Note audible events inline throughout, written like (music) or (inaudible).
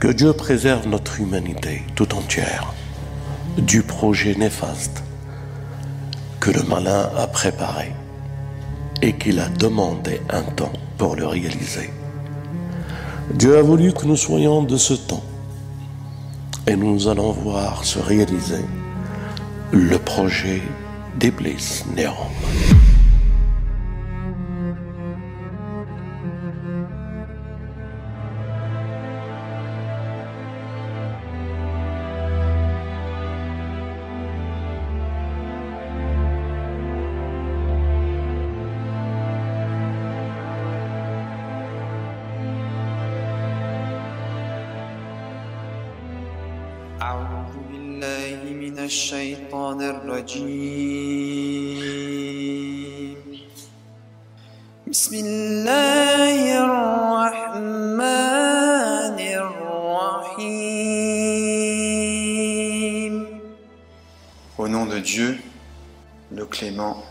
Que Dieu préserve notre humanité tout entière du projet néfaste que le malin a préparé et qu'il a demandé un temps pour le réaliser. Dieu a voulu que nous soyons de ce temps et nous allons voir se réaliser le projet d'Iblis Néron. الرجيم بسم الله الرحمن الرحيم Au nom de Dieu, le clément,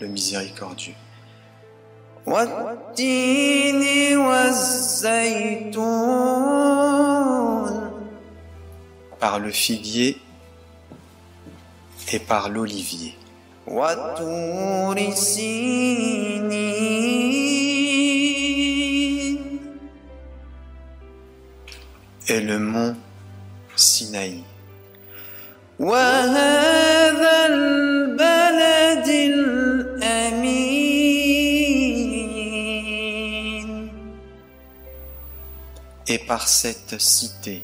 le miséricordieux. والتين والزيتون Par le figuier et par l'olivier. Et le mont Sinaï. Et par cette cité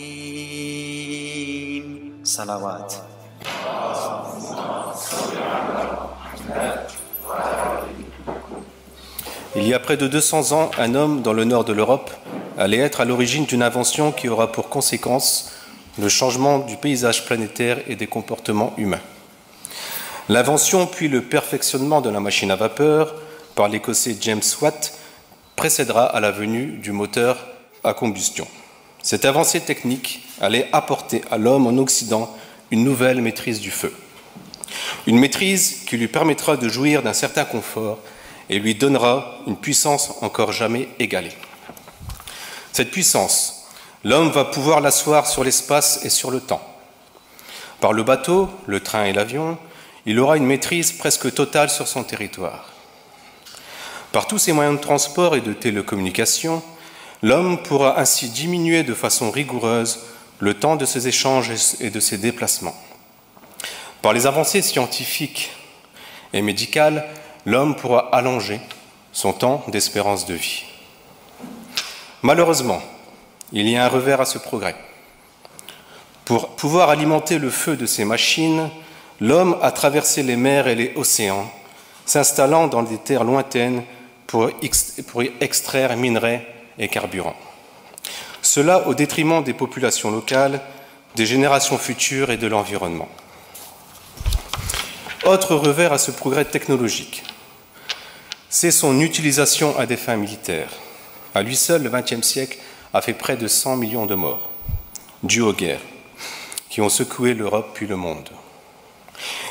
Il y a près de 200 ans, un homme dans le nord de l'Europe allait être à l'origine d'une invention qui aura pour conséquence le changement du paysage planétaire et des comportements humains. L'invention puis le perfectionnement de la machine à vapeur par l'Écossais James Watt précédera à la venue du moteur à combustion. Cette avancée technique allait apporter à l'homme en Occident une nouvelle maîtrise du feu. Une maîtrise qui lui permettra de jouir d'un certain confort et lui donnera une puissance encore jamais égalée. Cette puissance, l'homme va pouvoir l'asseoir sur l'espace et sur le temps. Par le bateau, le train et l'avion, il aura une maîtrise presque totale sur son territoire. Par tous ces moyens de transport et de télécommunication, l'homme pourra ainsi diminuer de façon rigoureuse le temps de ses échanges et de ses déplacements. Par les avancées scientifiques et médicales, l'homme pourra allonger son temps d'espérance de vie. Malheureusement, il y a un revers à ce progrès. Pour pouvoir alimenter le feu de ces machines, l'homme a traversé les mers et les océans, s'installant dans des terres lointaines pour, y extraire minerais et carburants. Cela au détriment des populations locales, des générations futures et de l'environnement. Autre revers à ce progrès technologique, c'est son utilisation à des fins militaires. À lui seul, le XXe siècle a fait près de 100 millions de morts, dus aux guerres, qui ont secoué l'Europe puis le monde.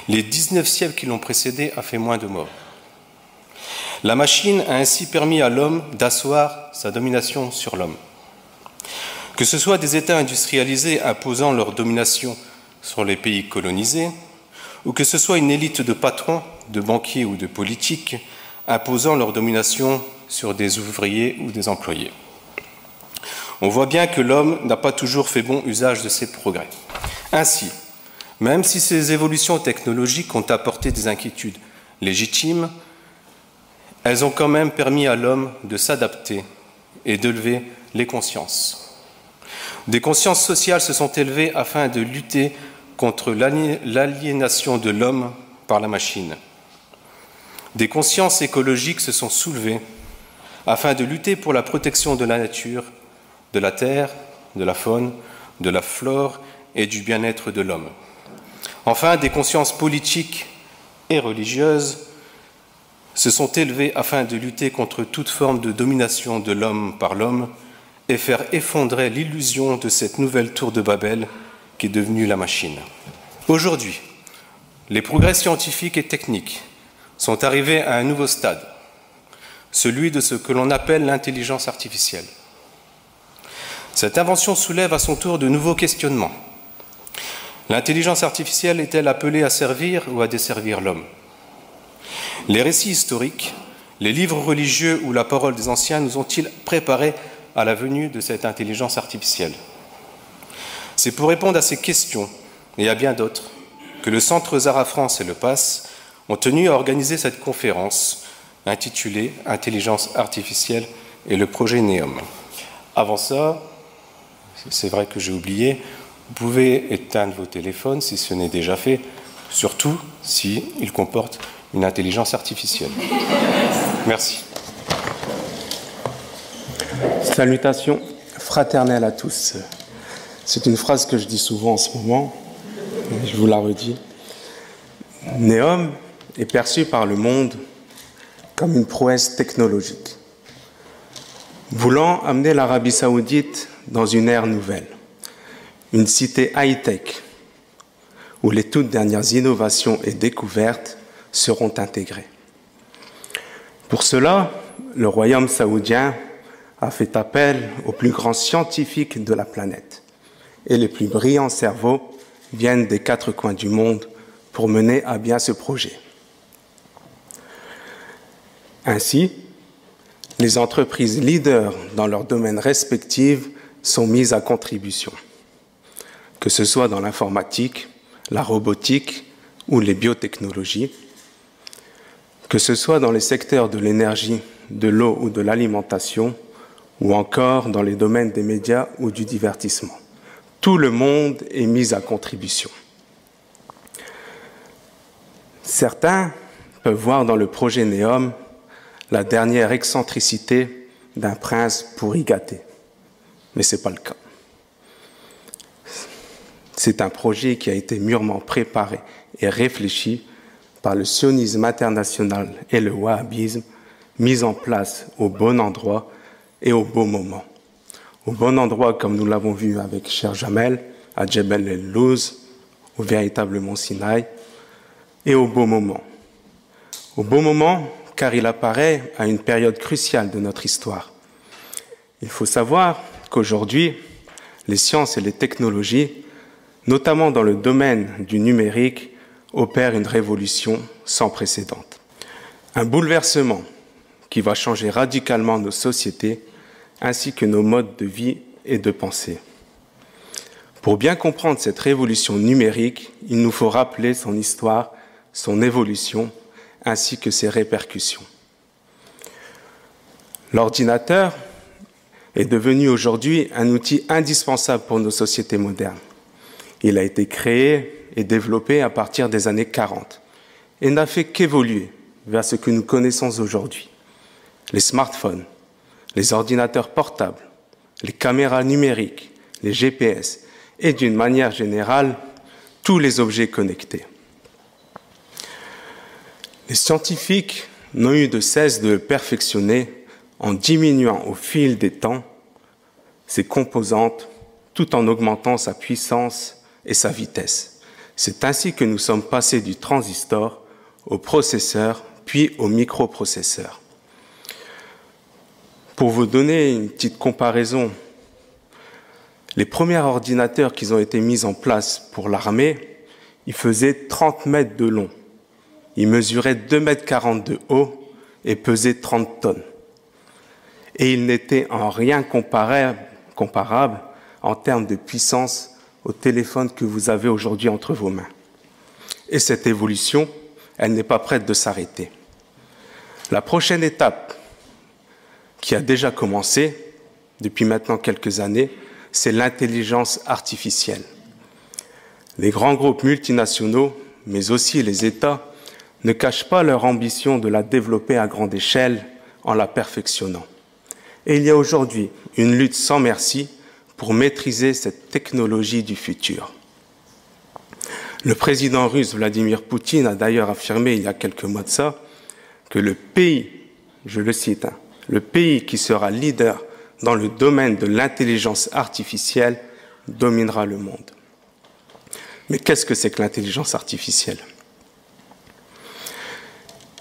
Les 19 siècles qui l'ont précédé a fait moins de morts. La machine a ainsi permis à l'homme d'asseoir sa domination sur l'homme. Que ce soit des États industrialisés imposant leur domination sur les pays colonisés, ou que ce soit une élite de patrons, de banquiers ou de politiques imposant leur domination sur des ouvriers ou des employés. On voit bien que l'homme n'a pas toujours fait bon usage de ces progrès. Ainsi, même si ces évolutions technologiques ont apporté des inquiétudes légitimes, elles ont quand même permis à l'homme de s'adapter et d'élever les consciences. Des consciences sociales se sont élevées afin de lutter contre l'aliénation de l'homme par la machine. Des consciences écologiques se sont soulevées afin de lutter pour la protection de la nature, de la terre, de la faune, de la flore et du bien-être de l'homme. Enfin, des consciences politiques et religieuses se sont élevées afin de lutter contre toute forme de domination de l'homme par l'homme et faire effondrer l'illusion de cette nouvelle tour de Babel qui est devenue la machine. Aujourd'hui, les progrès scientifiques et techniques sont arrivés à un nouveau stade, celui de ce que l'on appelle l'intelligence artificielle. Cette invention soulève à son tour de nouveaux questionnements. L'intelligence artificielle est-elle appelée à servir ou à desservir l'homme? Les récits historiques, les livres religieux ou la parole des anciens nous ont-ils préparés à la venue de cette intelligence artificielle? C'est pour répondre à ces questions et à bien d'autres que le Centre Zara France et le PASS ont tenu à organiser cette conférence intitulée Intelligence artificielle et le projet NEOM. Avant ça, c'est vrai que j'ai oublié, vous pouvez éteindre vos téléphones si ce n'est déjà fait, surtout s'ils comportent une intelligence artificielle. (laughs) Merci. Salutations fraternelles à tous. C'est une phrase que je dis souvent en ce moment, je vous la redis. Néom est perçu par le monde comme une prouesse technologique, voulant amener l'Arabie saoudite dans une ère nouvelle, une cité high-tech, où les toutes dernières innovations et découvertes seront intégrées. Pour cela, le royaume saoudien a fait appel aux plus grands scientifiques de la planète, et les plus brillants cerveaux viennent des quatre coins du monde pour mener à bien ce projet. Ainsi, les entreprises leaders dans leurs domaines respectifs sont mises à contribution, que ce soit dans l'informatique, la robotique ou les biotechnologies, que ce soit dans les secteurs de l'énergie, de l'eau ou de l'alimentation, ou encore dans les domaines des médias ou du divertissement. Tout le monde est mis à contribution. Certains peuvent voir dans le projet Néom la dernière excentricité d'un prince pour y gâter mais ce n'est pas le cas. C'est un projet qui a été mûrement préparé et réfléchi par le sionisme international et le wahhabisme, mis en place au bon endroit et au bon moment. Au bon endroit, comme nous l'avons vu avec Cher Jamel, à Jebel el-Louz, au véritable mont Sinaï, et au bon moment. Au bon moment, car il apparaît à une période cruciale de notre histoire. Il faut savoir qu'aujourd'hui, les sciences et les technologies, notamment dans le domaine du numérique, opèrent une révolution sans précédent. Un bouleversement qui va changer radicalement nos sociétés ainsi que nos modes de vie et de pensée. Pour bien comprendre cette révolution numérique, il nous faut rappeler son histoire, son évolution, ainsi que ses répercussions. L'ordinateur est devenu aujourd'hui un outil indispensable pour nos sociétés modernes. Il a été créé et développé à partir des années 40 et n'a fait qu'évoluer vers ce que nous connaissons aujourd'hui. Les smartphones, les ordinateurs portables, les caméras numériques, les GPS et d'une manière générale tous les objets connectés. Les scientifiques n'ont eu de cesse de perfectionner en diminuant au fil des temps ses composantes tout en augmentant sa puissance et sa vitesse. C'est ainsi que nous sommes passés du transistor au processeur puis au microprocesseur. Pour vous donner une petite comparaison, les premiers ordinateurs qui ont été mis en place pour l'armée, ils faisaient 30 mètres de long, ils mesuraient 2 mètres 40 de haut et pesaient 30 tonnes et il n'était en rien comparable, comparable en termes de puissance au téléphone que vous avez aujourd'hui entre vos mains. Et cette évolution, elle n'est pas prête de s'arrêter. La prochaine étape, qui a déjà commencé depuis maintenant quelques années, c'est l'intelligence artificielle. Les grands groupes multinationaux, mais aussi les États, ne cachent pas leur ambition de la développer à grande échelle en la perfectionnant. Et il y a aujourd'hui une lutte sans merci pour maîtriser cette technologie du futur. Le président russe Vladimir Poutine a d'ailleurs affirmé il y a quelques mois de ça que le pays, je le cite, hein, le pays qui sera leader dans le domaine de l'intelligence artificielle dominera le monde. Mais qu'est-ce que c'est que l'intelligence artificielle?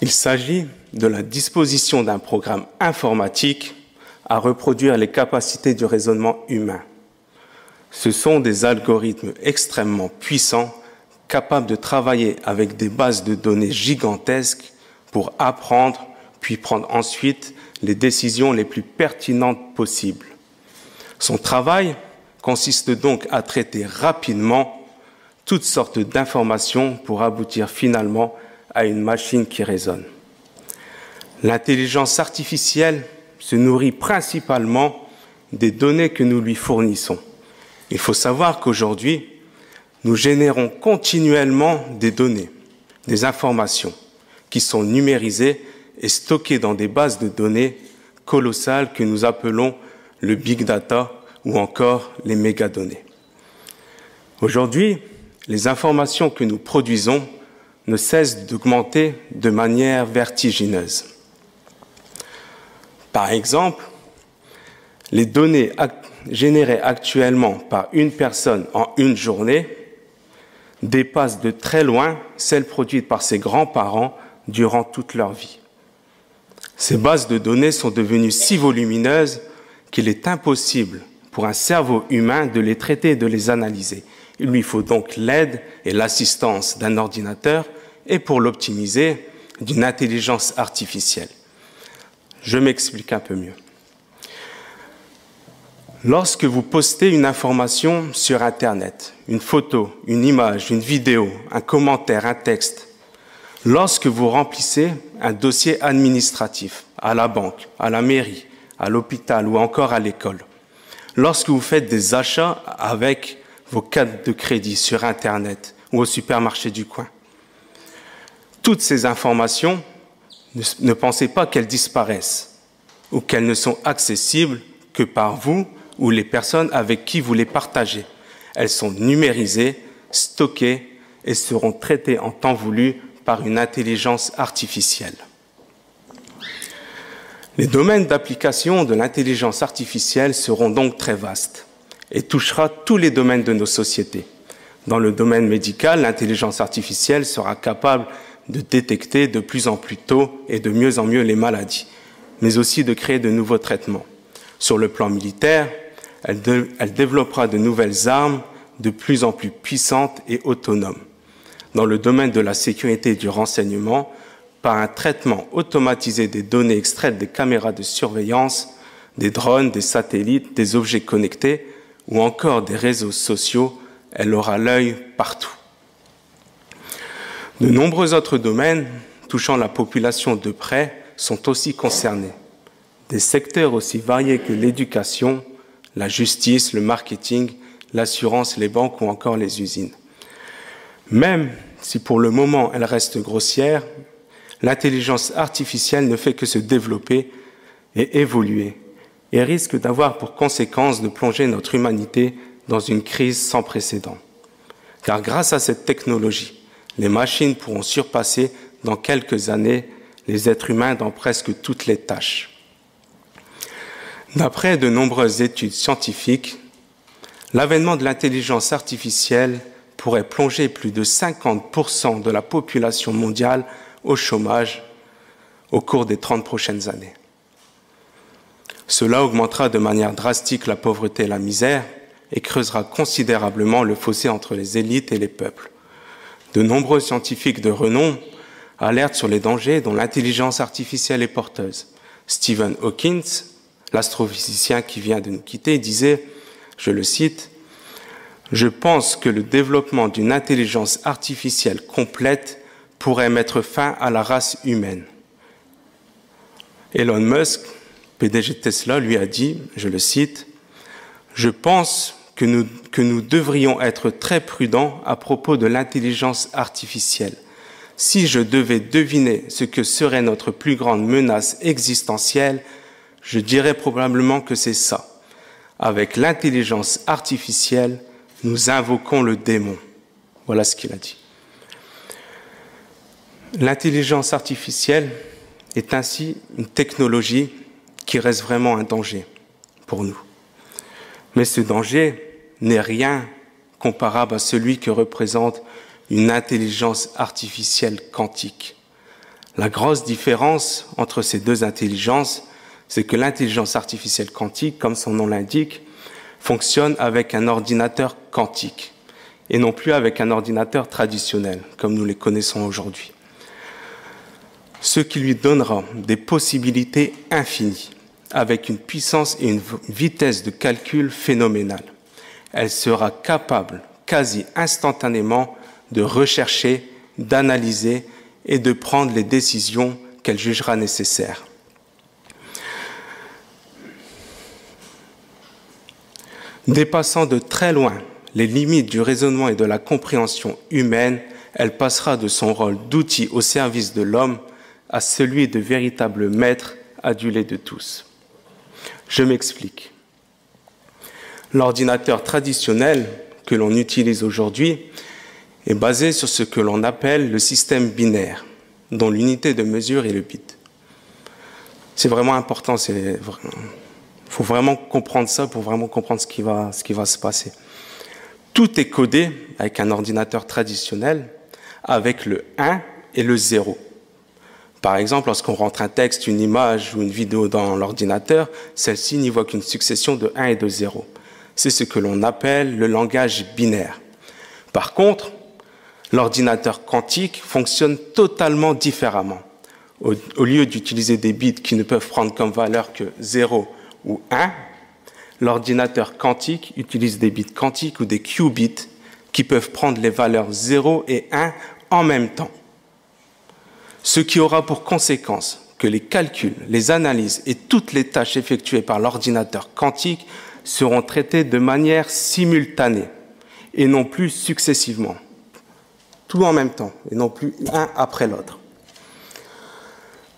Il s'agit de la disposition d'un programme informatique à reproduire les capacités du raisonnement humain. Ce sont des algorithmes extrêmement puissants, capables de travailler avec des bases de données gigantesques pour apprendre, puis prendre ensuite les décisions les plus pertinentes possibles. Son travail consiste donc à traiter rapidement toutes sortes d'informations pour aboutir finalement à une machine qui raisonne. L'intelligence artificielle se nourrit principalement des données que nous lui fournissons. Il faut savoir qu'aujourd'hui, nous générons continuellement des données, des informations qui sont numérisées et stockées dans des bases de données colossales que nous appelons le big data ou encore les mégadonnées. Aujourd'hui, les informations que nous produisons ne cessent d'augmenter de manière vertigineuse. Par exemple, les données générées actuellement par une personne en une journée dépassent de très loin celles produites par ses grands-parents durant toute leur vie. Ces bases de données sont devenues si volumineuses qu'il est impossible pour un cerveau humain de les traiter et de les analyser. Il lui faut donc l'aide et l'assistance d'un ordinateur et pour l'optimiser, d'une intelligence artificielle. Je m'explique un peu mieux. Lorsque vous postez une information sur Internet, une photo, une image, une vidéo, un commentaire, un texte, lorsque vous remplissez un dossier administratif à la banque, à la mairie, à l'hôpital ou encore à l'école, lorsque vous faites des achats avec vos cartes de crédit sur Internet ou au supermarché du coin. Toutes ces informations, ne, pensez pas qu'elles disparaissent ou qu'elles ne sont accessibles que par vous ou les personnes avec qui vous les partagez. Elles sont numérisées, stockées et seront traitées en temps voulu par une intelligence artificielle. Les domaines d'application de l'intelligence artificielle seront donc très vastes et touchera tous les domaines de nos sociétés. Dans le domaine médical, l'intelligence artificielle sera capable de détecter de plus en plus tôt et de mieux en mieux les maladies, mais aussi de créer de nouveaux traitements. Sur le plan militaire, elle, développera de nouvelles armes de plus en plus puissantes et autonomes. Dans le domaine de la sécurité et du renseignement, par un traitement automatisé des données extraites des caméras de surveillance, des drones, des satellites, des objets connectés, ou encore des réseaux sociaux, elle aura l'œil partout. De nombreux autres domaines touchant la population de près sont aussi concernés. Des secteurs aussi variés que l'éducation, la justice, le marketing, l'assurance, les banques ou encore les usines. Même si pour le moment elle reste grossière, l'intelligence artificielle ne fait que se développer et évoluer et risque d'avoir pour conséquence de plonger notre humanité dans une crise sans précédent. Car grâce à cette technologie, les machines pourront surpasser dans quelques années les êtres humains dans presque toutes les tâches. D'après de nombreuses études scientifiques, l'avènement de l'intelligence artificielle pourrait plonger plus de 50% de la population mondiale au chômage au cours des 30 prochaines années. Cela augmentera de manière drastique la pauvreté et la misère et creusera considérablement le fossé entre les élites et les peuples. De nombreux scientifiques de renom alertent sur les dangers dont l'intelligence artificielle est porteuse. Stephen Hawking, l'astrophysicien qui vient de nous quitter, disait, je le cite, Je pense que le développement d'une intelligence artificielle complète pourrait mettre fin à la race humaine. Elon Musk, PDG Tesla, lui a dit, je le cite, Je pense que nous, que nous devrions être très prudents à propos de l'intelligence artificielle. si je devais deviner ce que serait notre plus grande menace existentielle, je dirais probablement que c'est ça. Avec l'intelligence artificielle, nous invoquons le démon. Voilà ce qu'il a dit. L'intelligence artificielle est ainsi une technologie qui reste vraiment un danger pour nous. Mais ce danger n'est rien comparable à celui que représente une intelligence artificielle quantique. La grosse différence entre ces deux intelligences, c'est que l'intelligence artificielle quantique, comme son nom l'indique, fonctionne avec un ordinateur quantique et non plus avec un ordinateur traditionnel, comme nous les connaissons aujourd'hui. Ce qui lui donnera des possibilités infinies, avec une puissance et une vitesse de calcul phénoménale. Elle sera capable quasi instantanément de rechercher, d'analyser et de prendre les décisions qu'elle jugera nécessaires. Dépassant de très loin les limites du raisonnement et de la compréhension humaine, elle passera de son rôle d'outil au service de l'homme à celui de véritable maître adulé de tous. Je m'explique. L'ordinateur traditionnel que l'on utilise aujourd'hui est basé sur ce que l'on appelle le système binaire, dont l'unité de mesure est le bit. C'est vraiment important, il faut vraiment comprendre ça pour vraiment comprendre ce qui, va, se passer. Tout est codé avec un ordinateur traditionnel avec le 1 et le 0. Par exemple, lorsqu'on rentre un texte, une image ou une vidéo dans l'ordinateur, celle-ci n'y voit qu'une succession de 1 et de 0. C'est ce que l'on appelle le langage binaire. Par contre, l'ordinateur quantique fonctionne totalement différemment. Au, lieu d'utiliser des bits qui ne peuvent prendre comme valeur que 0 ou 1, l'ordinateur quantique utilise des bits quantiques ou des qubits qui peuvent prendre les valeurs 0 et 1 en même temps. Ce qui aura pour conséquence que les calculs, les analyses et toutes les tâches effectuées par l'ordinateur quantique seront traitées de manière simultanée et non plus successivement tout en même temps, et non plus un après l'autre.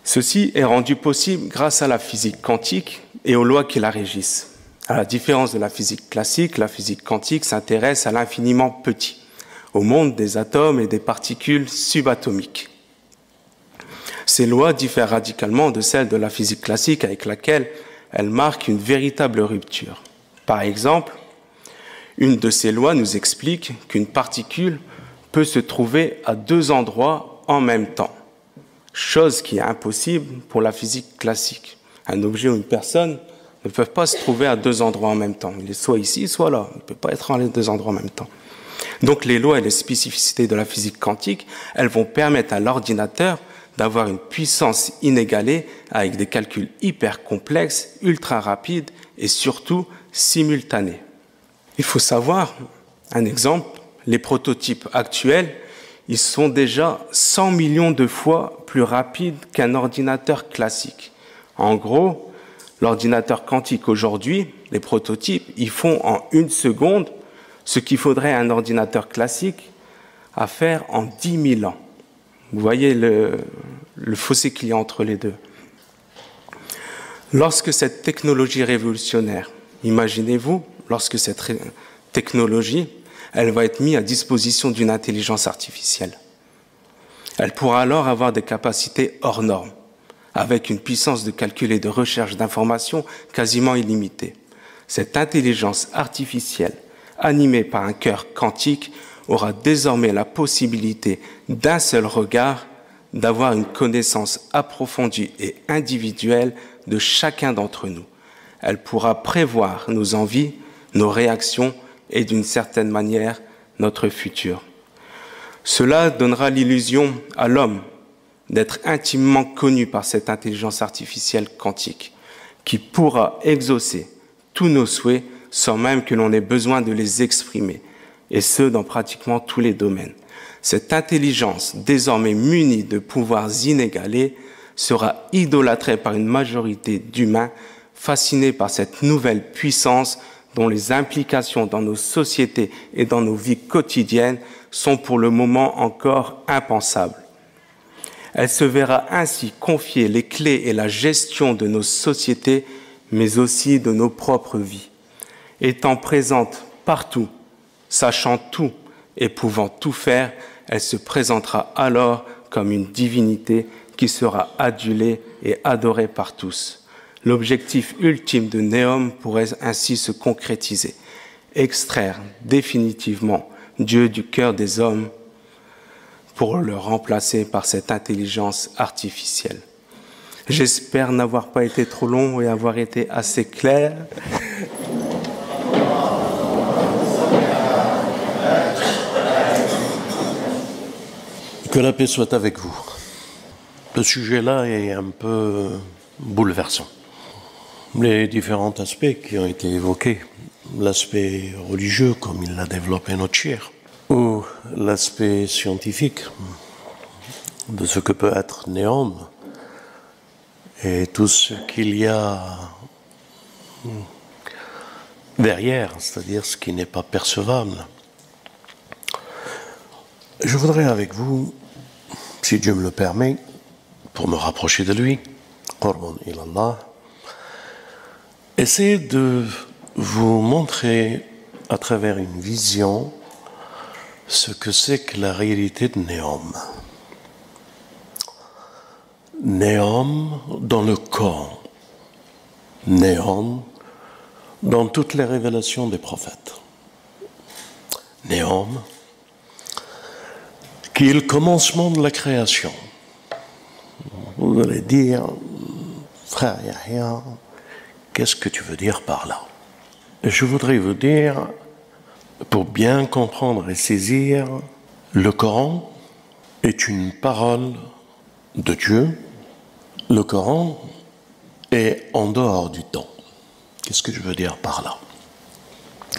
Ceci est rendu possible grâce à la physique quantique et aux lois qui la régissent. À la différence de la physique classique, la physique quantique s'intéresse à l'infiniment petit, au monde des atomes et des particules subatomiques. Ces lois diffèrent radicalement de celles de la physique classique avec laquelle elles marquent une véritable rupture. Par exemple, une de ces lois nous explique qu'une particule peut se trouver à deux endroits en même temps, chose qui est impossible pour la physique classique. Un objet ou une personne ne peuvent pas se trouver à deux endroits en même temps. Il est soit ici, soit là. Il ne peut pas être en les deux endroits en même temps. Donc les lois et les spécificités de la physique quantique, elles vont permettre à l'ordinateur d'avoir une puissance inégalée avec des calculs hyper complexes, ultra rapides et surtout simultanés. Il faut savoir, un exemple, les prototypes actuels, ils sont déjà 100 millions de fois plus rapides qu'un ordinateur classique. En gros, l'ordinateur quantique aujourd'hui, les prototypes, ils font en une seconde ce qu'il faudrait un ordinateur classique à faire en 10 000 ans. Vous voyez le, le fossé qu'il y a entre les deux. Lorsque cette technologie révolutionnaire, imaginez-vous, lorsque cette technologie elle va être mise à disposition d'une intelligence artificielle. Elle pourra alors avoir des capacités hors normes, avec une puissance de calcul et de recherche d'informations quasiment illimitée. Cette intelligence artificielle, animée par un cœur quantique, aura désormais la possibilité d'un seul regard d'avoir une connaissance approfondie et individuelle de chacun d'entre nous. Elle pourra prévoir nos envies, nos réactions et d'une certaine manière notre futur. Cela donnera l'illusion à l'homme d'être intimement connu par cette intelligence artificielle quantique, qui pourra exaucer tous nos souhaits sans même que l'on ait besoin de les exprimer, et ce dans pratiquement tous les domaines. Cette intelligence, désormais munie de pouvoirs inégalés, sera idolâtrée par une majorité d'humains fascinés par cette nouvelle puissance dont les implications dans nos sociétés et dans nos vies quotidiennes sont pour le moment encore impensables. Elle se verra ainsi confier les clés et la gestion de nos sociétés, mais aussi de nos propres vies. Étant présente partout, sachant tout et pouvant tout faire, elle se présentera alors comme une divinité qui sera adulée et adorée par tous. L'objectif ultime de Néom pourrait ainsi se concrétiser, extraire définitivement Dieu du cœur des hommes pour le remplacer par cette intelligence artificielle. J'espère n'avoir pas été trop long et avoir été assez clair. Que la paix soit avec vous. Le sujet-là est un peu bouleversant. Les différents aspects qui ont été évoqués, l'aspect religieux comme il l'a développé notre cher, ou l'aspect scientifique de ce que peut être Néom et tout ce qu'il y a derrière, c'est-à-dire ce qui n'est pas percevable. Je voudrais avec vous, si Dieu me le permet, pour me rapprocher de lui, essayer de vous montrer à travers une vision ce que c'est que la réalité de Néom. Néom dans le corps, Néom dans toutes les révélations des prophètes. Néom qui est le commencement de la création. Vous allez dire, frère Yahya, qu'est-ce que tu veux dire par là? Je voudrais vous dire, pour bien comprendre et saisir, le Coran est une parole de Dieu. Le Coran est en dehors du temps. Qu'est-ce que je veux dire par là?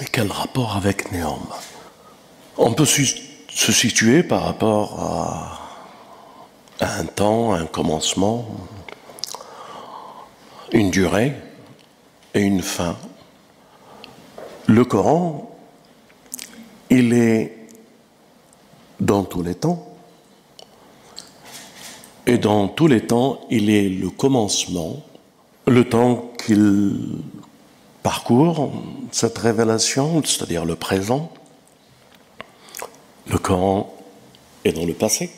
Et quel rapport avec Néom? On peut se situer par rapport à, un temps, un commencement, une durée et une fin. Le Coran, il est dans tous les temps, et dans tous les temps, il est le commencement, le temps qu'il parcourt, cette révélation, c'est-à-dire le présent, le Coran est dans le passé.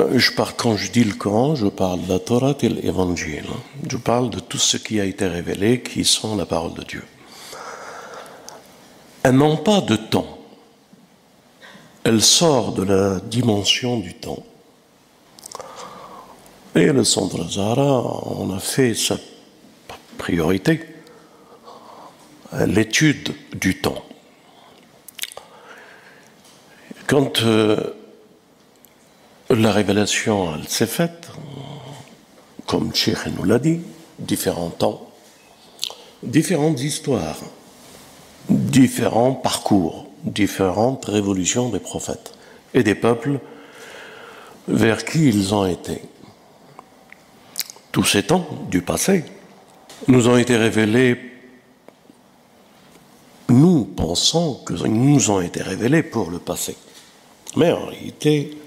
Euh, je parle, quand je dis le Coran, je parle de la Torah et l'Évangile. Je parle de tout ce qui a été révélé, qui sont la parole de Dieu. Elles n'ont pas de temps. Elle sort de la dimension du temps. Et le centre Zahra, on a fait sa priorité, l'étude du temps. Quand euh, la révélation s'est faite, comme Cheikh nous l'a dit, différents temps, différentes histoires, différents parcours, différentes révolutions des prophètes et des peuples vers qui ils ont été. Tous ces temps du passé nous ont été révélés nous pensons que nous ont été révélés pour le passé. Mais en réalité,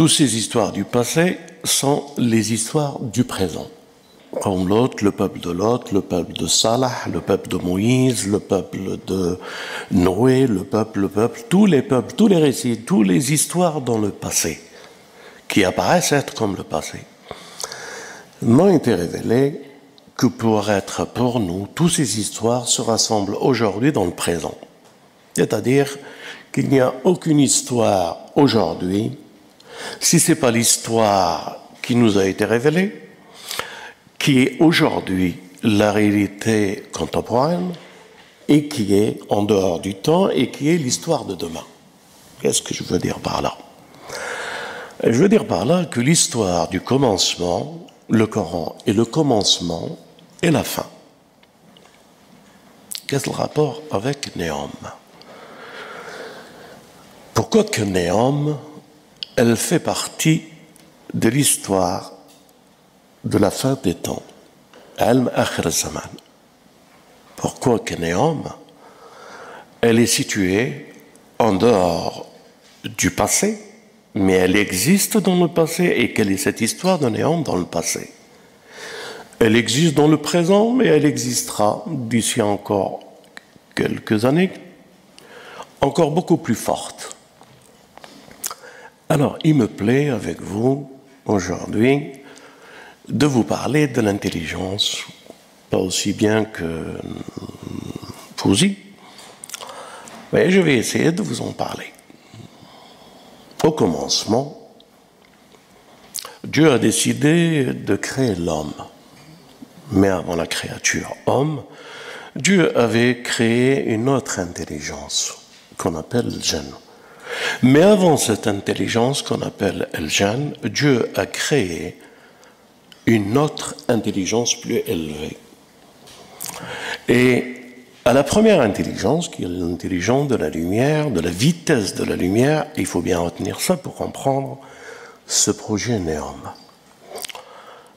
toutes ces histoires du passé sont les histoires du présent. Comme l'autre, le peuple de l'autre, le peuple de Salah, le peuple de Moïse, le peuple de Noé, le peuple, le peuple, tous les peuples, tous les récits, toutes les histoires dans le passé, qui apparaissent être comme le passé, n'ont été révélées que pour être pour nous, toutes ces histoires se rassemblent aujourd'hui dans le présent. C'est-à-dire qu'il n'y a aucune histoire aujourd'hui, si ce n'est pas l'histoire qui nous a été révélée, qui est aujourd'hui la réalité contemporaine et qui est en dehors du temps et qui est l'histoire de demain. Qu'est-ce que je veux dire par là? Je veux dire par là que l'histoire du commencement, le Coran est le commencement et la fin. Qu'est-ce le rapport avec Néom? Pourquoi que Néom, elle fait partie de l'histoire de la fin des temps. Pourquoi que Néom, elle est située en dehors du passé mais elle existe dans le passé. Et quelle est cette histoire de néant dans le passé? Elle existe dans le présent, mais elle existera d'ici encore quelques années, encore beaucoup plus forte. Alors, il me plaît avec vous aujourd'hui de vous parler de l'intelligence, pas aussi bien que Fouzi, mais je vais essayer de vous en parler. Au commencement, Dieu a décidé de créer l'homme. Mais avant la créature homme, Dieu avait créé une autre intelligence qu'on appelle le gène. Mais avant cette intelligence qu'on appelle le gène, Dieu a créé une autre intelligence plus élevée. Et à la première intelligence, qui est l'intelligence de la lumière, de la vitesse de la lumière, il faut bien retenir ça pour comprendre ce projet néom.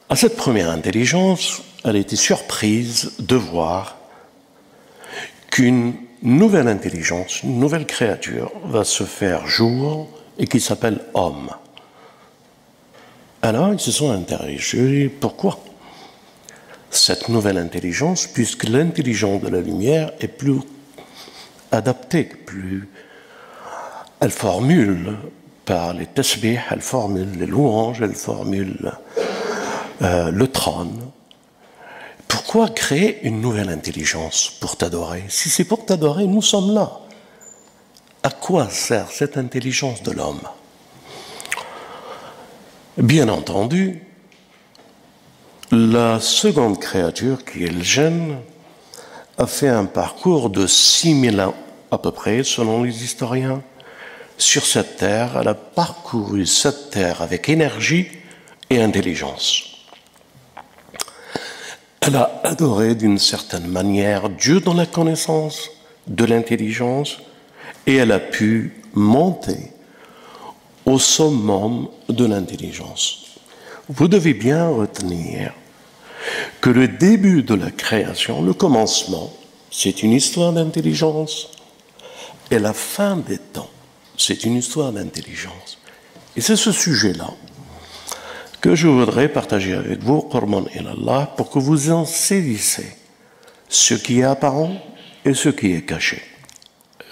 À cette première intelligence, elle a été surprise de voir qu'une nouvelle intelligence, nouvelle créature va se faire jour et qui s'appelle homme. Alors ils se sont interrogés pourquoi cette nouvelle intelligence, puisque l'intelligence de la lumière est plus adaptée, plus. Elle formule par les tasbih, elle formule les louanges, elle formule euh, le trône. Pourquoi créer une nouvelle intelligence pour t'adorer Si c'est pour t'adorer, nous sommes là. À quoi sert cette intelligence de l'homme? Bien entendu, la seconde créature, qui est le gène, a fait un parcours de 6000 ans à peu près, selon les historiens, sur cette terre. Elle a parcouru cette terre avec énergie et intelligence. Elle a adoré d'une certaine manière Dieu dans la connaissance de l'intelligence et elle a pu monter au summum de l'intelligence. Vous devez bien retenir que le début de la création, le commencement, c'est une histoire d'intelligence, et la fin des temps, c'est une histoire d'intelligence. Et c'est ce sujet-là que je voudrais partager avec vous, Qurban et Allah, pour que vous en saisissez ce qui est apparent et ce qui est caché.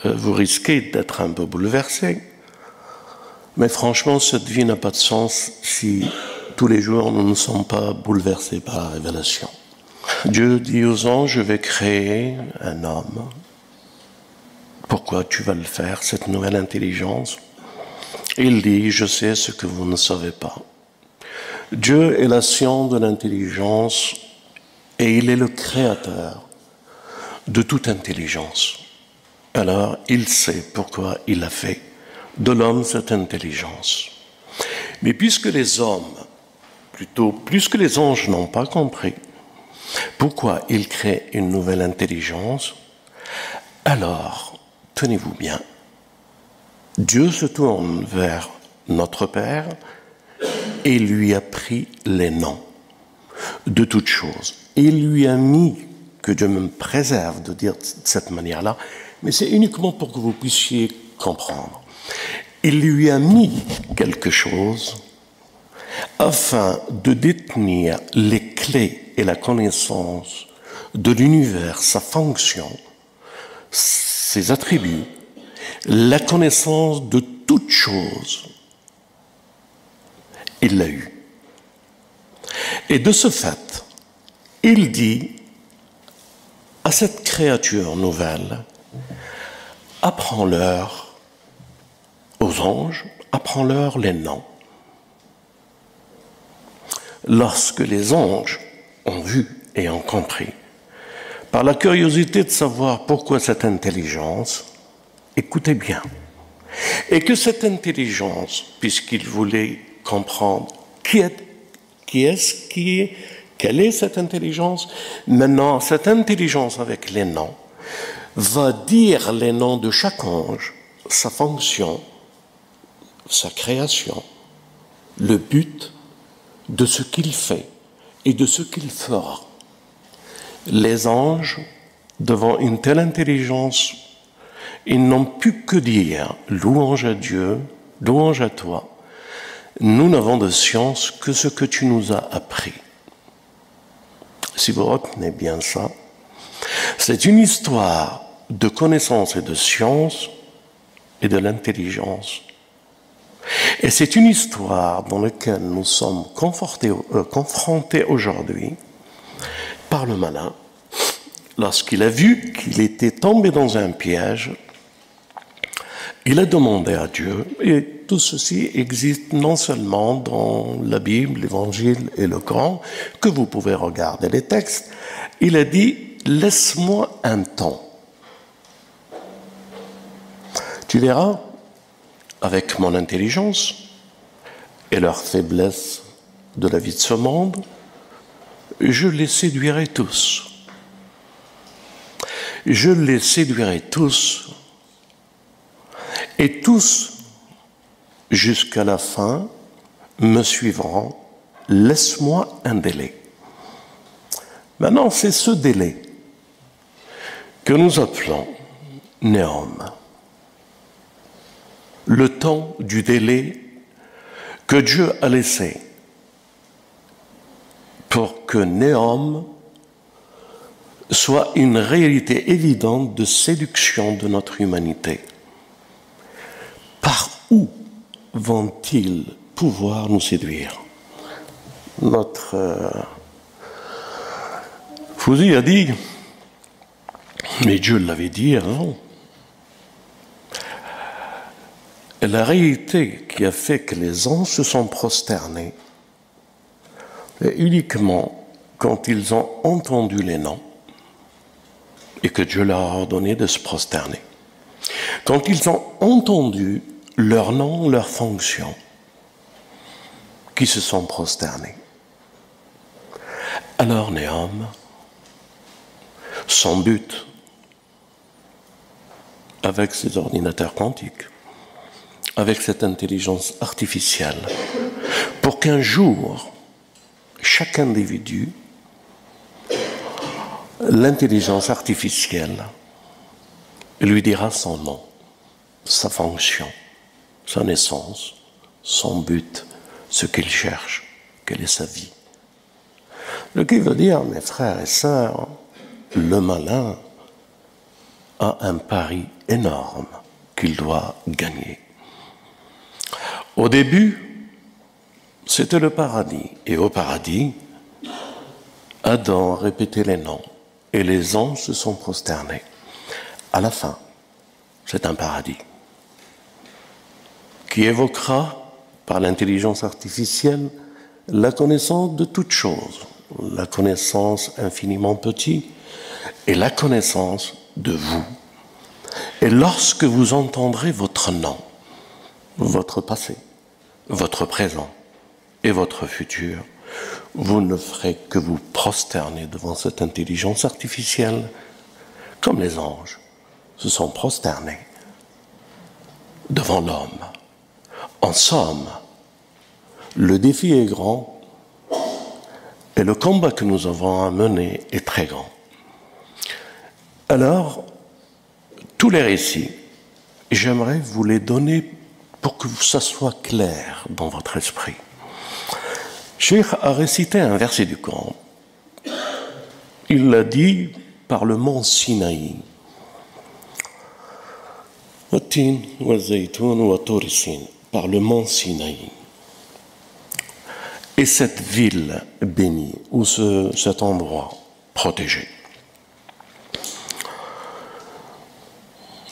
Euh, vous risquez d'être un peu bouleversé, mais franchement, cette vie n'a pas de sens si tous les jours, nous ne sommes pas bouleversés par la révélation. Dieu dit aux anges, je vais créer un homme. Pourquoi tu vas le faire, cette nouvelle intelligence? Il dit, je sais ce que vous ne savez pas. Dieu est la science de l'intelligence et il est le créateur de toute intelligence. Alors, il sait pourquoi il a fait de l'homme cette intelligence. Mais puisque les hommes plutôt plus que les anges n'ont pas compris pourquoi il crée une nouvelle intelligence, alors, tenez-vous bien, Dieu se tourne vers notre Père et lui a pris les noms de toutes choses. Il lui a mis, que Dieu me préserve de dire de cette manière-là, mais c'est uniquement pour que vous puissiez comprendre. Il lui a mis quelque chose afin de détenir les clés et la connaissance de l'univers, sa fonction, ses attributs, la connaissance de toute chose. Il l'a eu. Et de ce fait, il dit à cette créature nouvelle, apprends-leur aux anges, apprends-leur les noms lorsque les anges ont vu et ont compris, par la curiosité de savoir pourquoi cette intelligence, écoutez bien, et que cette intelligence, puisqu'ils voulaient comprendre qui est, qui est-ce qui est, quelle est cette intelligence, maintenant cette intelligence avec les noms va dire les noms de chaque ange, sa fonction, sa création, le but, de ce qu'il fait et de ce qu'il fera. Les anges, devant une telle intelligence, ils n'ont pu que dire louange à Dieu, louange à toi, nous n'avons de science que ce que tu nous as appris. Si vous retenez bien ça, c'est une histoire de connaissance et de science et de l'intelligence. Et c'est une histoire dans laquelle nous sommes euh, confrontés aujourd'hui par le malin lorsqu'il a vu qu'il était tombé dans un piège il a demandé à Dieu, et tout ceci existe non seulement dans la Bible, l'Évangile et le Coran, que vous pouvez regarder les textes, il a dit, laisse-moi un temps. Tu verras, avec mon intelligence et leur faiblesse de la vie de ce monde, je les séduirai tous. Je les séduirai tous et tous, jusqu'à la fin, me suivront. Laisse-moi un délai. Maintenant, c'est ce délai que nous appelons néom. Le temps du délai que Dieu a laissé pour que néom soit une réalité évidente de séduction de notre humanité par où vont-ils pouvoir nous séduire? Notre euh, Fouzi a dit, mais Dieu l'avait dit avant, la réalité qui a fait que les anges se sont prosternés est uniquement quand ils ont entendu les noms et que Dieu leur a ordonné de se prosterner. Quand ils ont entendu leur nom, leur fonction, qui se sont prosternés. Alors Néom, son but, avec ses ordinateurs quantiques, avec cette intelligence artificielle, pour qu'un jour, chaque individu, l'intelligence artificielle, lui dira son nom, sa fonction, son essence, son but, ce qu'il cherche, quelle est sa vie. Ce qui veut dire, mes frères et sœurs, le malin a un pari énorme qu'il doit gagner. Au début, c'était le paradis. Et au paradis, Adam répétait les noms et les anges se sont prosternés. À la fin, c'est un paradis qui évoquera par l'intelligence artificielle la connaissance de toutes choses, la connaissance infiniment petite et la connaissance de vous. Et lorsque vous entendrez votre nom, votre passé, votre présent et votre futur, vous ne ferez que vous prosterner devant cette intelligence artificielle comme les anges se sont prosternés devant l'homme. En somme, le défi est grand et le combat que nous avons à mener est très grand. Alors, tous les récits, j'aimerais vous les donner pour que ça soit clair dans votre esprit. Cheikh a récité un verset du Coran. Il l'a dit par le mont Sinaï par le mont Sinaï. Et cette ville bénie, ou ce, cet endroit protégé.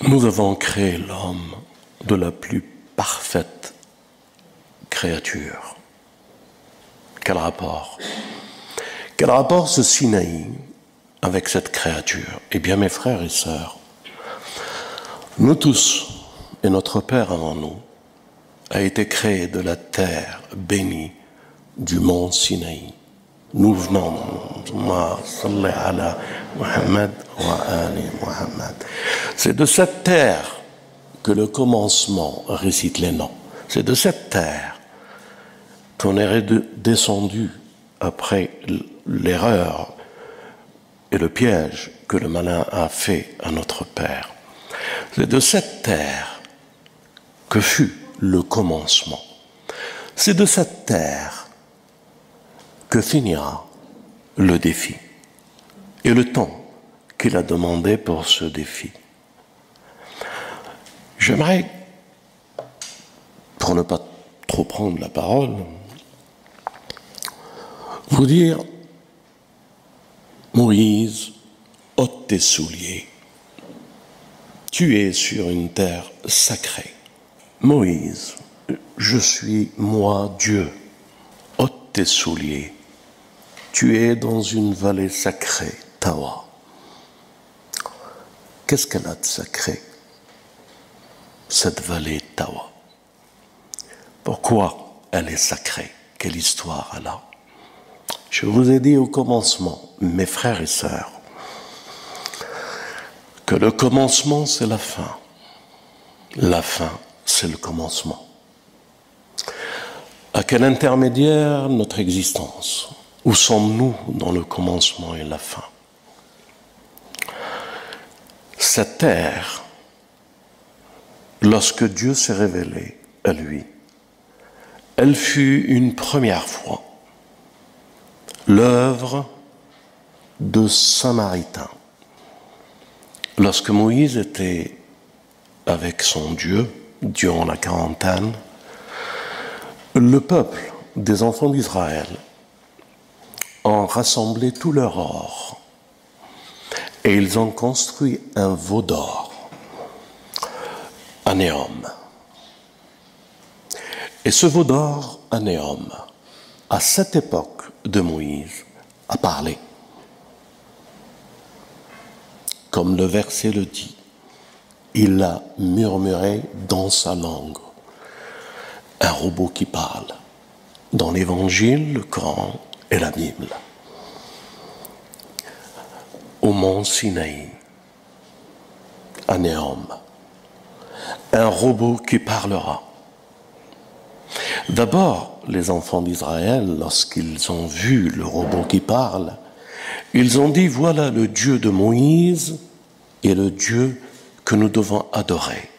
Nous avons créé l'homme de la plus parfaite créature. Quel rapport? Quel rapport ce Sinaï avec cette créature? Eh bien, mes frères et sœurs, nous tous, et notre Père avant nous, a été créé de la terre bénie du mont Sinaï. Nous venons, c'est de cette terre que le commencement récite les noms. C'est de cette terre qu'on est descendu après l'erreur et le piège que le malin a fait à notre Père. C'est de cette terre que fut le commencement. C'est de cette terre que finira le défi et le temps qu'il a demandé pour ce défi. J'aimerais, pour ne pas trop prendre la parole, vous dire, Moïse, ôte tes souliers. Tu es sur une terre sacrée. Moïse, je suis moi Dieu. ôte tes souliers. Tu es dans une vallée sacrée, Tawa. Qu'est-ce qu'elle a de sacré, cette vallée Tawa? Pourquoi elle est sacrée? Quelle histoire elle a? Je vous ai dit au commencement, mes frères et sœurs, que le commencement, c'est la fin. La fin, c'est le commencement. À quel intermédiaire notre existence? Où sommes-nous dans le commencement et la fin? Cette terre, lorsque Dieu s'est révélé à lui, elle fut une première fois l'œuvre de Samaritain. Lorsque Moïse était avec son Dieu durant la quarantaine, le peuple des enfants d'Israël ont rassemblé tout leur or et ils ont construit un veau d'or, Anéum. Et ce veau d'or, Anéum, à cette époque de Moïse, a parlé. Comme le verset le dit, il a murmuré dans sa langue un robot qui parle. Dans l'Évangile, le Coran et la Bible. Au mont Sinaï, à Néom, un robot qui parlera. D'abord, les enfants d'Israël, lorsqu'ils ont vu le robot qui parle, ils ont dit, voilà le Dieu de Moïse et le Dieu que nous devons adorer.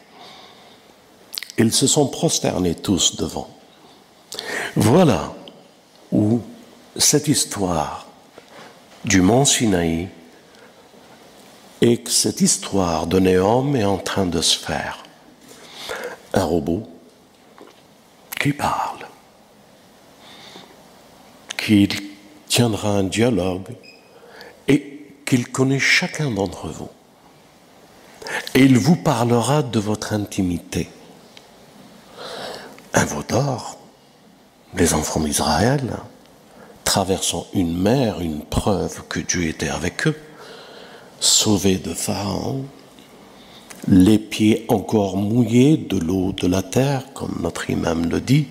Ils se sont prosternés tous devant. Voilà où cette histoire du mont Sinaï et que cette histoire de Néom est en train de se faire. Un robot qui parle, qui tiendra un dialogue et qu'il connaît chacun d'entre vous. Et il vous parlera de votre intimité un veau d'or, les enfants d'Israël, traversant une mer, une preuve que Dieu était avec eux, sauvés de Pharaon, les pieds encore mouillés de l'eau de la terre, comme notre imam le dit,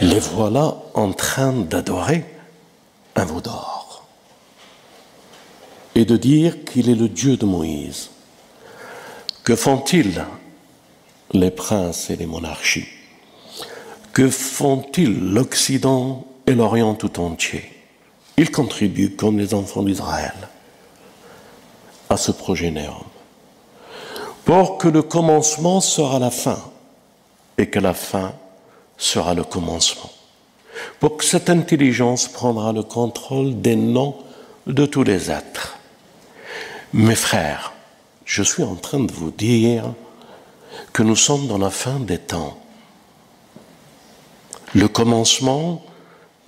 les voilà en train d'adorer un veau d'or et de dire qu'il est le Dieu de Moïse. Que font-ils les princes et les monarchies? Que font-ils l'Occident et l'Orient tout entier? Ils contribuent, comme les enfants d'Israël, à ce néant. Pour que le commencement sera la fin et que la fin sera le commencement. Pour que cette intelligence prendra le contrôle des noms de tous les êtres. Mes frères, je suis en train de vous dire que nous sommes dans la fin des temps. Le commencement,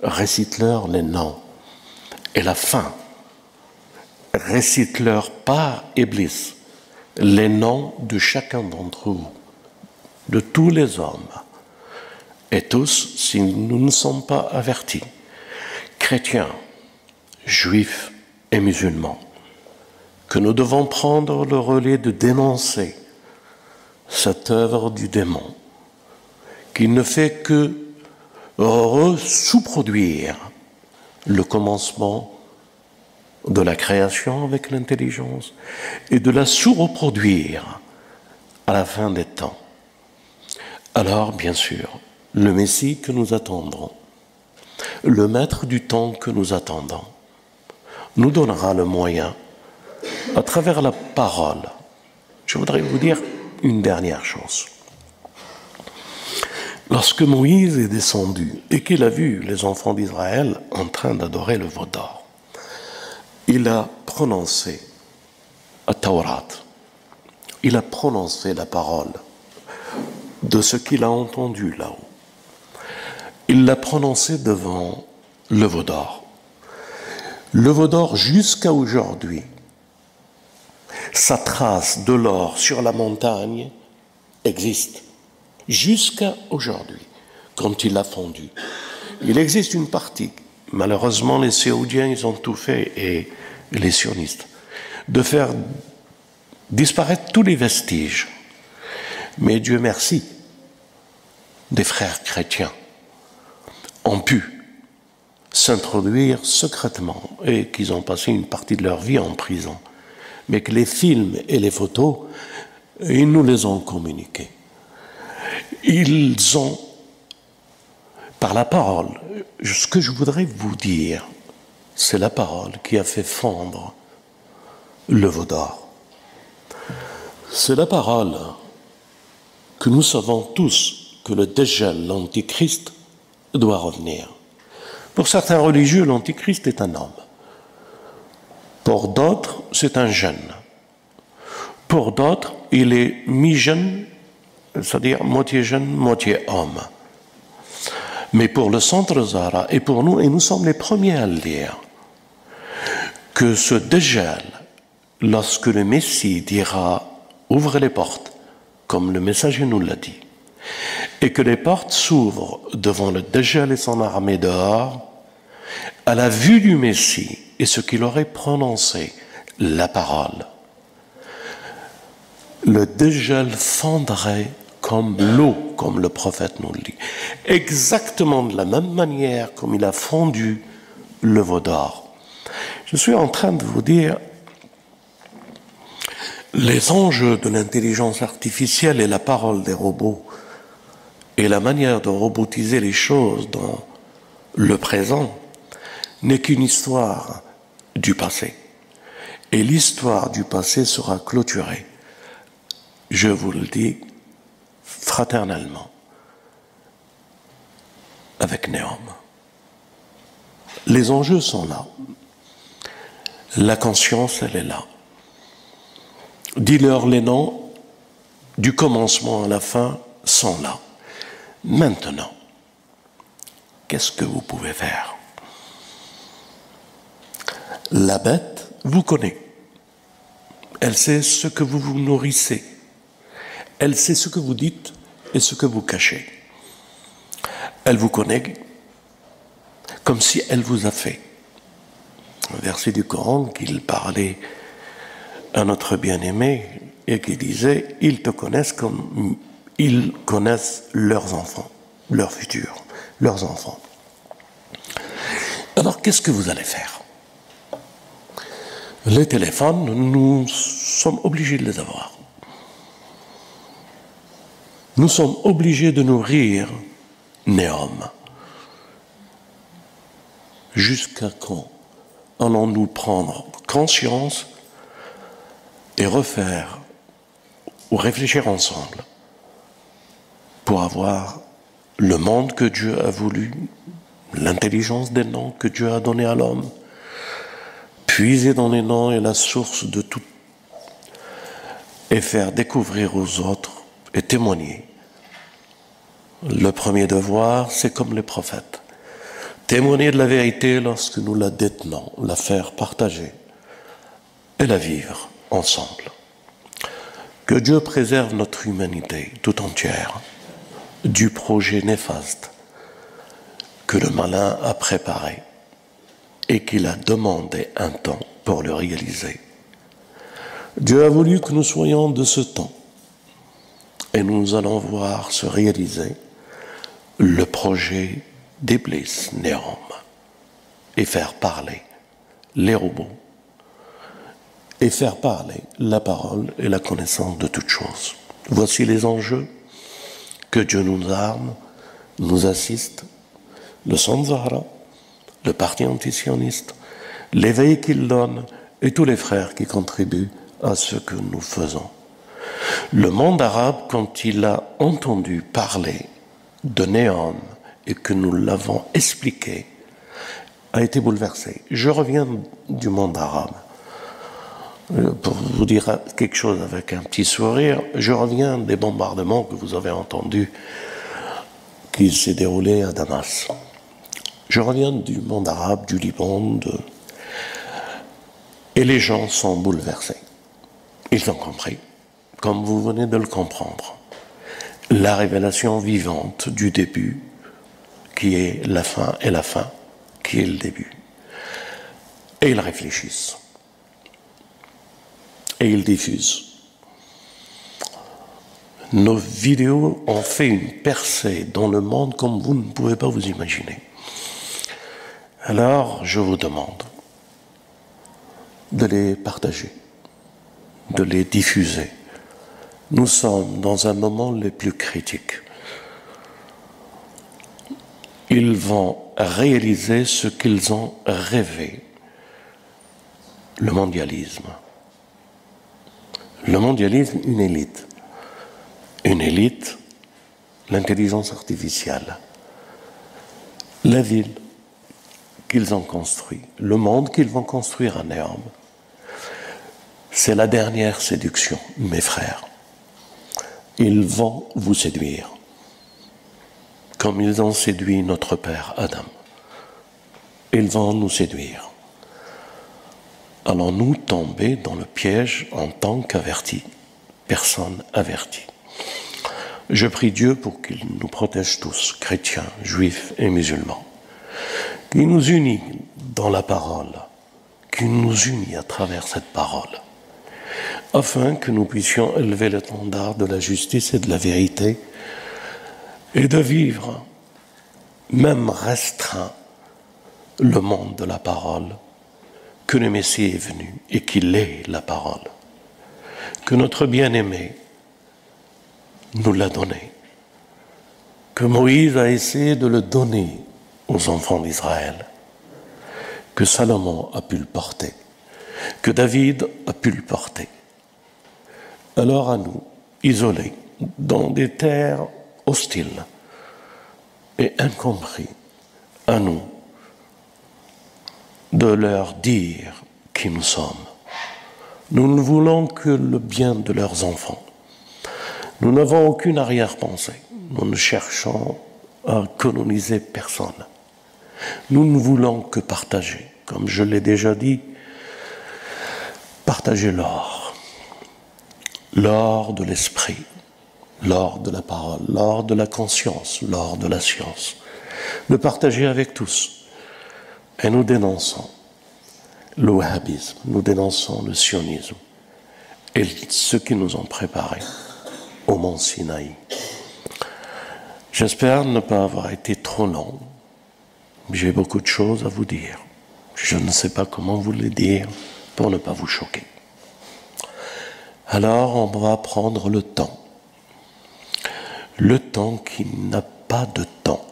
récite-leur les noms. Et la fin, récite-leur par Iblis les noms de chacun d'entre vous, de tous les hommes, et tous, si nous ne sommes pas avertis, chrétiens, juifs et musulmans, que nous devons prendre le relais de dénoncer cette œuvre du démon, qui ne fait que sous-produire le commencement de la création avec l'intelligence et de la sous-reproduire à la fin des temps. Alors, bien sûr, le Messie que nous attendrons, le maître du temps que nous attendons, nous donnera le moyen, à travers la parole. Je voudrais vous dire une dernière chose. lorsque Moïse est descendu et qu'il a vu les enfants d'Israël en train d'adorer le veau d'or, il a prononcé à Taurat, il a prononcé la parole de ce qu'il a entendu là-haut. Il l'a prononcé devant le veau d'or. Le veau d'or jusqu'à aujourd'hui, sa trace de l'or sur la montagne existe jusqu'à aujourd'hui, quand il a fondu. Il existe une partie, malheureusement les Séoudiens, ils ont tout fait, et les sionistes, de faire disparaître tous les vestiges. Mais Dieu merci, des frères chrétiens ont pu s'introduire secrètement et qu'ils ont passé une partie de leur vie en prison. Mais que les films et les photos, ils nous les ont communiqués. Ils ont, par la parole, ce que je voudrais vous dire, c'est la parole qui a fait fondre le veau d'or. C'est la parole que nous savons tous que le dégel, l'antichrist, doit revenir. Pour certains religieux, l'antichrist est un homme. Pour d'autres, c'est un jeune. Pour d'autres, il est mi-jeune, c'est-à-dire moitié jeune, moitié homme. Mais pour le centre Zara et pour nous, et nous sommes les premiers à le dire, que ce dégel, lorsque le Messie dira ouvre les portes, comme le messager nous l'a dit, et que les portes s'ouvrent devant le dégel et son armée dehors, à la vue du Messie et ce qu'il aurait prononcé, la parole, le dégel fondrait comme l'eau, comme le prophète nous le dit, exactement de la même manière comme il a fondu le veau d'or. Je suis en train de vous dire les enjeux de l'intelligence artificielle et la parole des robots et la manière de robotiser les choses dans le présent n'est qu'une histoire du passé. Et l'histoire du passé sera clôturée, je vous le dis fraternellement, avec Néom. Les enjeux sont là. La conscience, elle est là. Dis-leur les noms du commencement à la fin sont là. Maintenant, qu'est-ce que vous pouvez faire? La bête vous connaît. Elle sait ce que vous vous nourrissez. Elle sait ce que vous dites et ce que vous cachez. Elle vous connaît comme si elle vous a fait. Un verset du Coran qu'il parlait à notre bien-aimé et qui disait, ils te connaissent comme ils connaissent leurs enfants, leur futur, leurs enfants. Alors qu'est-ce que vous allez faire? Les téléphones, nous sommes obligés de les avoir. Nous sommes obligés de nourrir Néom. Jusqu'à quand allons-nous prendre conscience et refaire ou réfléchir ensemble pour avoir le monde que Dieu a voulu, l'intelligence des noms que Dieu a donné à l'homme, puiser dans les noms et la source de tout, et faire découvrir aux autres et témoigner. Le premier devoir, c'est comme les prophètes. Témoigner de la vérité lorsque nous la détenons, la faire partager et la vivre ensemble. Que Dieu préserve notre humanité tout entière du projet néfaste que le malin a préparé et qu'il a demandé un temps pour le réaliser. Dieu a voulu que nous soyons de ce temps et nous allons voir se réaliser le projet d'Iblis Néom et faire parler les robots et faire parler la parole et la connaissance de toutes choses. Voici les enjeux que Dieu nous arme, nous assiste, le Son Zahra, le parti antisioniste, l'éveil qu'il donne et tous les frères qui contribuent à ce que nous faisons. Le monde arabe, quand il a entendu parler de Néom et que nous l'avons expliqué a été bouleversé. Je reviens du monde arabe. Euh, pour vous dire quelque chose avec un petit sourire, je reviens des bombardements que vous avez entendus qui s'est déroulé à Damas. Je reviens du monde arabe, du Liban, et les gens sont bouleversés. Ils ont compris, comme vous venez de le comprendre, la révélation vivante du début, qui est la fin, et la fin, qui est le début. Et ils réfléchissent. Et ils diffusent. Nos vidéos ont fait une percée dans le monde comme vous ne pouvez pas vous imaginer. Alors, je vous demande de les partager, de les diffuser. Nous sommes dans un moment les plus critiques. Ils vont réaliser ce qu'ils ont rêvé, le mondialisme. Le mondialisme, une élite. Une élite, l'intelligence artificielle. La ville, qu'ils ont construit, le monde qu'ils vont construire à Néom. C'est la dernière séduction, mes frères. Ils vont vous séduire, comme ils ont séduit notre Père Adam. Ils vont nous séduire. Allons-nous tomber dans le piège en tant qu'avertis, personne avertie Je prie Dieu pour qu'il nous protège tous, chrétiens, juifs et musulmans qui nous unit dans la parole, qui nous unit à travers cette parole, afin que nous puissions élever l'étendard de la justice et de la vérité et de vivre, même restreint, le monde de la parole, que le Messie est venu et qu'il est la parole, que notre bien-aimé nous l'a donné, que Moïse a essayé de le donner aux enfants d'Israël, que Salomon a pu le porter, que David a pu le porter. Alors à nous, isolés, dans des terres hostiles et incompris, à nous de leur dire qui nous sommes. Nous ne voulons que le bien de leurs enfants. Nous n'avons aucune arrière-pensée. Nous ne cherchons à coloniser personne. Nous ne voulons que partager. Comme je l'ai déjà dit, partager l'or. L'or de l'esprit, l'or de la parole, l'or de la conscience, l'or de la science. Le partager avec tous. Et nous dénonçons le wahhabisme, nous dénonçons le sionisme et ceux qui nous ont préparés au mont Sinaï. J'espère ne pas avoir été trop long j'ai beaucoup de choses à vous dire. Je ne sais pas comment vous les dire pour ne pas vous choquer. Alors on va prendre le temps. Le temps qui n'a pas de temps.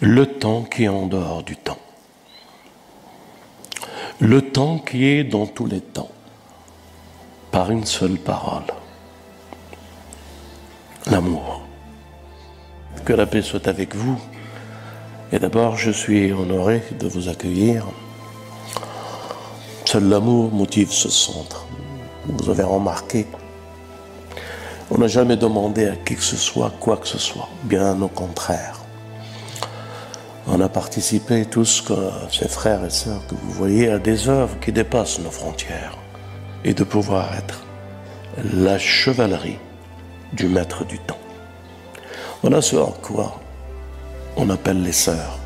Le temps qui est en dehors du temps. Le temps qui est dans tous les temps. Par une seule parole. L'amour. Que la paix soit avec vous. Et d'abord, je suis honoré de vous accueillir. Seul l'amour motive ce centre. Vous avez remarqué, on n'a jamais demandé à qui que ce soit quoi que ce soit, bien au contraire. On a participé tous, ces frères et sœurs que vous voyez, à des œuvres qui dépassent nos frontières et de pouvoir être la chevalerie du maître du temps. Voilà ce en quoi on appelle les sœurs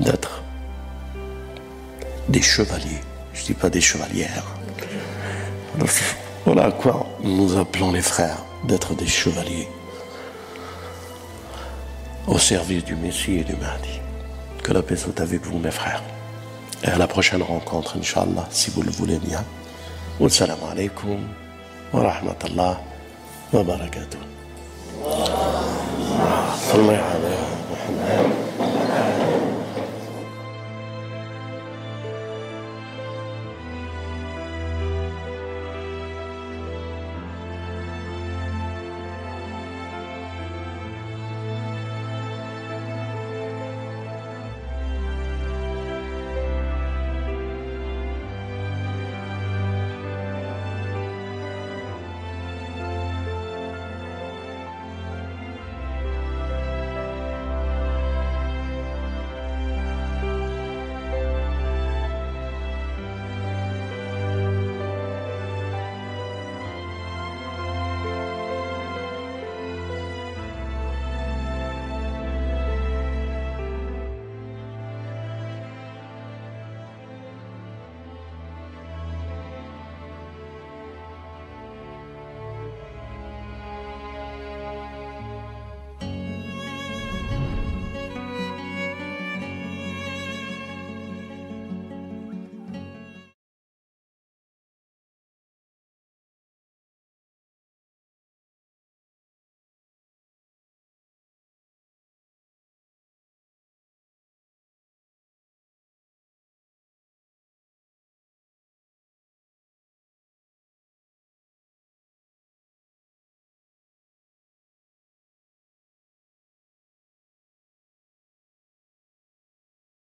d'être des chevaliers. Je ne dis pas des chevalières. Voilà à quoi nous appelons les frères d'être des chevaliers au service du Messie et du Mahdi. Que la paix soit avec vous, mes frères. Et à la prochaine rencontre, Inch'Allah, si vous le voulez bien. Wassalamu alaikum wa rahmatullah wa barakatuh. صلي على محمد.